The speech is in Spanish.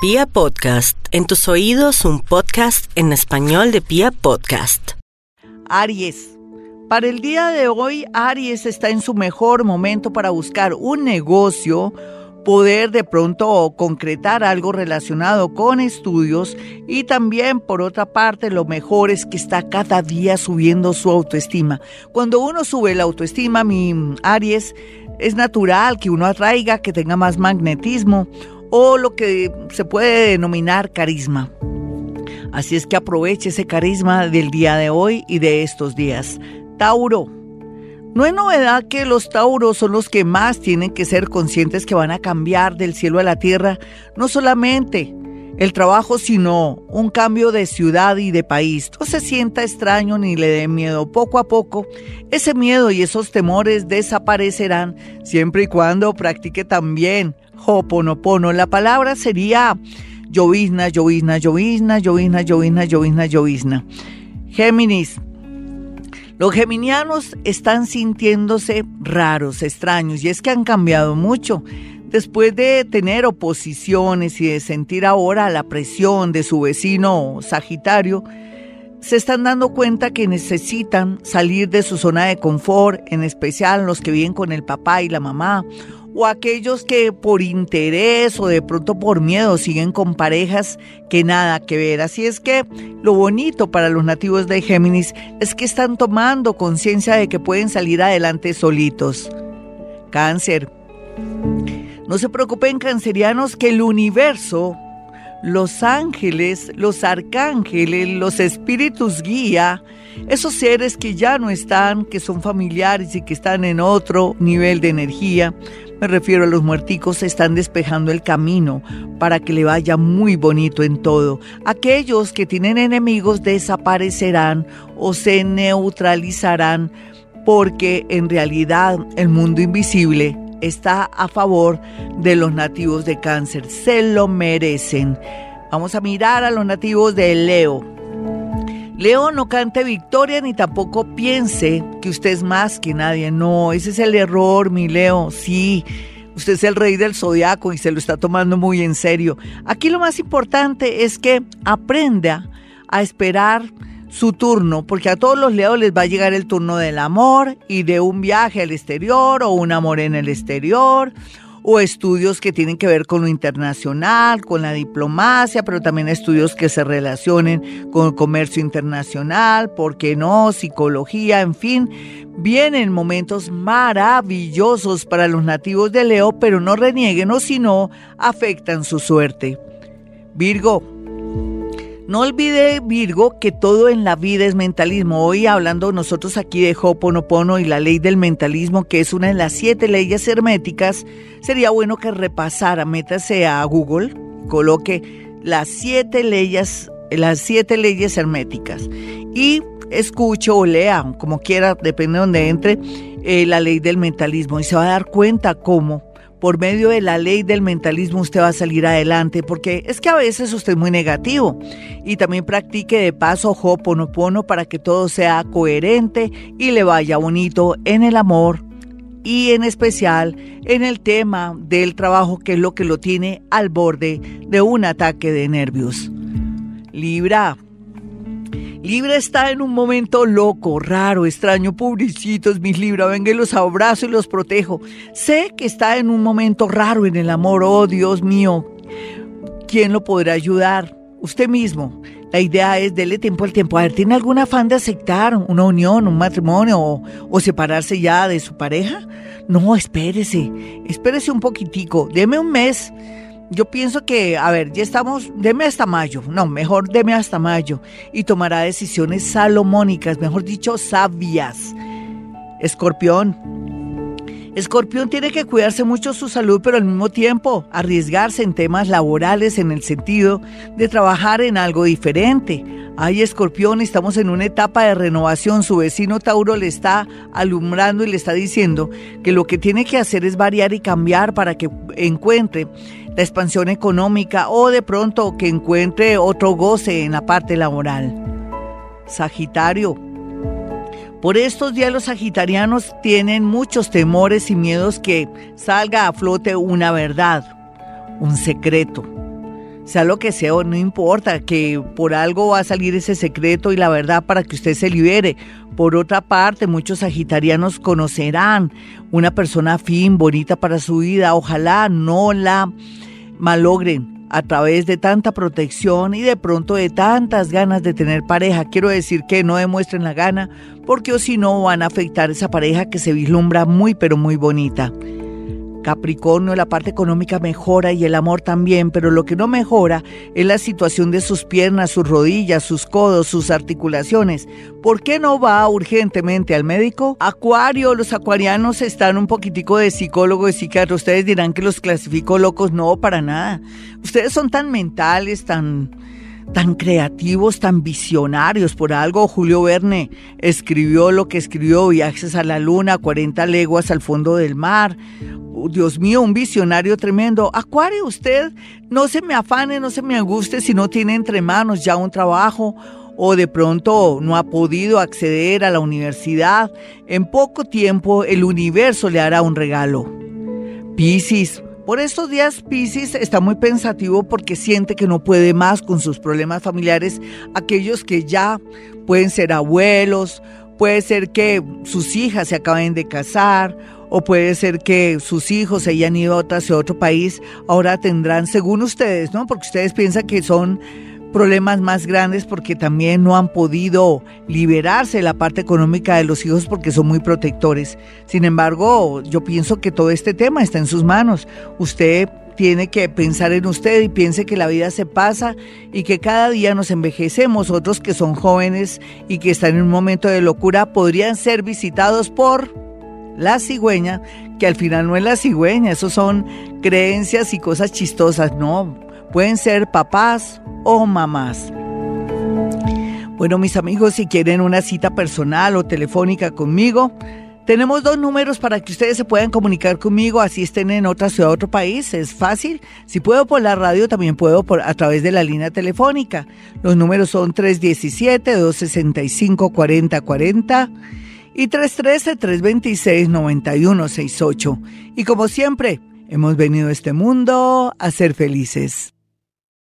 Pia Podcast, en tus oídos un podcast en español de Pia Podcast. Aries. Para el día de hoy, Aries está en su mejor momento para buscar un negocio, poder de pronto concretar algo relacionado con estudios y también por otra parte lo mejor es que está cada día subiendo su autoestima. Cuando uno sube la autoestima, mi Aries, es natural que uno atraiga, que tenga más magnetismo o lo que se puede denominar carisma. Así es que aproveche ese carisma del día de hoy y de estos días. Tauro. No es novedad que los tauros son los que más tienen que ser conscientes que van a cambiar del cielo a la tierra, no solamente el trabajo, sino un cambio de ciudad y de país. No se sienta extraño ni le dé miedo. Poco a poco, ese miedo y esos temores desaparecerán siempre y cuando practique también Hoponopono. La palabra sería llovizna, llovizna, llovizna, llovizna, llovizna, llovizna, llovizna. Géminis. Los geminianos están sintiéndose raros, extraños, y es que han cambiado mucho. Después de tener oposiciones y de sentir ahora la presión de su vecino Sagitario, se están dando cuenta que necesitan salir de su zona de confort, en especial los que viven con el papá y la mamá, o aquellos que por interés o de pronto por miedo siguen con parejas que nada que ver. Así es que lo bonito para los nativos de Géminis es que están tomando conciencia de que pueden salir adelante solitos. Cáncer. No se preocupen cancerianos que el universo, los ángeles, los arcángeles, los espíritus guía, esos seres que ya no están, que son familiares y que están en otro nivel de energía, me refiero a los muerticos, están despejando el camino para que le vaya muy bonito en todo. Aquellos que tienen enemigos desaparecerán o se neutralizarán porque en realidad el mundo invisible está a favor de los nativos de cáncer. Se lo merecen. Vamos a mirar a los nativos de Leo. Leo no cante victoria ni tampoco piense que usted es más que nadie. No, ese es el error, mi Leo. Sí, usted es el rey del zodiaco y se lo está tomando muy en serio. Aquí lo más importante es que aprenda a esperar su turno, porque a todos los leos les va a llegar el turno del amor y de un viaje al exterior o un amor en el exterior o estudios que tienen que ver con lo internacional, con la diplomacia, pero también estudios que se relacionen con el comercio internacional, ¿por qué no? Psicología, en fin. Vienen momentos maravillosos para los nativos de Leo, pero no renieguen o si no, afectan su suerte. Virgo, no olvide, Virgo, que todo en la vida es mentalismo. Hoy hablando nosotros aquí de Hoponopono y la ley del mentalismo, que es una de las siete leyes herméticas, sería bueno que repasara, métase a Google, coloque las siete leyes, las siete leyes herméticas y escuche o lea, como quiera, depende de donde entre, eh, la ley del mentalismo y se va a dar cuenta cómo por medio de la ley del mentalismo usted va a salir adelante, porque es que a veces usted es muy negativo. Y también practique de paso Hoponopono para que todo sea coherente y le vaya bonito en el amor y en especial en el tema del trabajo que es lo que lo tiene al borde de un ataque de nervios. Libra, Libra está en un momento loco, raro, extraño. Pobrecitos, mis Libra, venga los abrazo y los protejo. Sé que está en un momento raro en el amor. Oh, Dios mío, ¿quién lo podrá ayudar? Usted mismo. La idea es dele tiempo al tiempo. A ver, ¿tiene algún afán de aceptar una unión, un matrimonio o, o, separarse ya de su pareja? No, espérese, espérese un poquitico, deme un mes yo pienso que, a ver, ya estamos, deme hasta mayo, no, mejor deme hasta mayo y tomará decisiones salomónicas, mejor dicho, sabias. Escorpión. Escorpión tiene que cuidarse mucho su salud, pero al mismo tiempo arriesgarse en temas laborales en el sentido de trabajar en algo diferente. Ay, Escorpión, estamos en una etapa de renovación. Su vecino Tauro le está alumbrando y le está diciendo que lo que tiene que hacer es variar y cambiar para que encuentre la expansión económica o de pronto que encuentre otro goce en la parte laboral. Sagitario. Por estos días los sagitarianos tienen muchos temores y miedos que salga a flote una verdad, un secreto. sea lo que sea, no importa, que por algo va a salir ese secreto y la verdad para que usted se libere. Por otra parte, muchos sagitarianos conocerán una persona fin, bonita para su vida, ojalá no la malogren a través de tanta protección y de pronto de tantas ganas de tener pareja. Quiero decir que no demuestren la gana porque o si no van a afectar esa pareja que se vislumbra muy pero muy bonita. Capricornio, la parte económica mejora y el amor también, pero lo que no mejora es la situación de sus piernas, sus rodillas, sus codos, sus articulaciones. ¿Por qué no va urgentemente al médico? Acuario, los acuarianos están un poquitico de psicólogo y psiquiatra. Ustedes dirán que los clasifico locos, no, para nada. Ustedes son tan mentales, tan tan creativos, tan visionarios. Por algo Julio Verne escribió lo que escribió, Viajes a la Luna, 40 leguas al fondo del mar. Dios mío, un visionario tremendo. Acuario, usted no se me afane, no se me anguste si no tiene entre manos ya un trabajo o de pronto no ha podido acceder a la universidad. En poco tiempo el universo le hará un regalo. Piscis, por estos días Piscis está muy pensativo porque siente que no puede más con sus problemas familiares, aquellos que ya pueden ser abuelos, puede ser que sus hijas se acaben de casar o puede ser que sus hijos se hayan ido a otro país, ahora tendrán, según ustedes, ¿no? Porque ustedes piensan que son problemas más grandes porque también no han podido liberarse de la parte económica de los hijos porque son muy protectores. Sin embargo, yo pienso que todo este tema está en sus manos. Usted tiene que pensar en usted y piense que la vida se pasa y que cada día nos envejecemos. Otros que son jóvenes y que están en un momento de locura podrían ser visitados por la cigüeña, que al final no es la cigüeña, eso son creencias y cosas chistosas, no, pueden ser papás o mamás. Bueno, mis amigos, si quieren una cita personal o telefónica conmigo, tenemos dos números para que ustedes se puedan comunicar conmigo, así estén en otra ciudad, otro país. Es fácil. Si puedo por la radio, también puedo por, a través de la línea telefónica. Los números son 317-265-4040 y 313-326-9168. Y como siempre, hemos venido a este mundo a ser felices.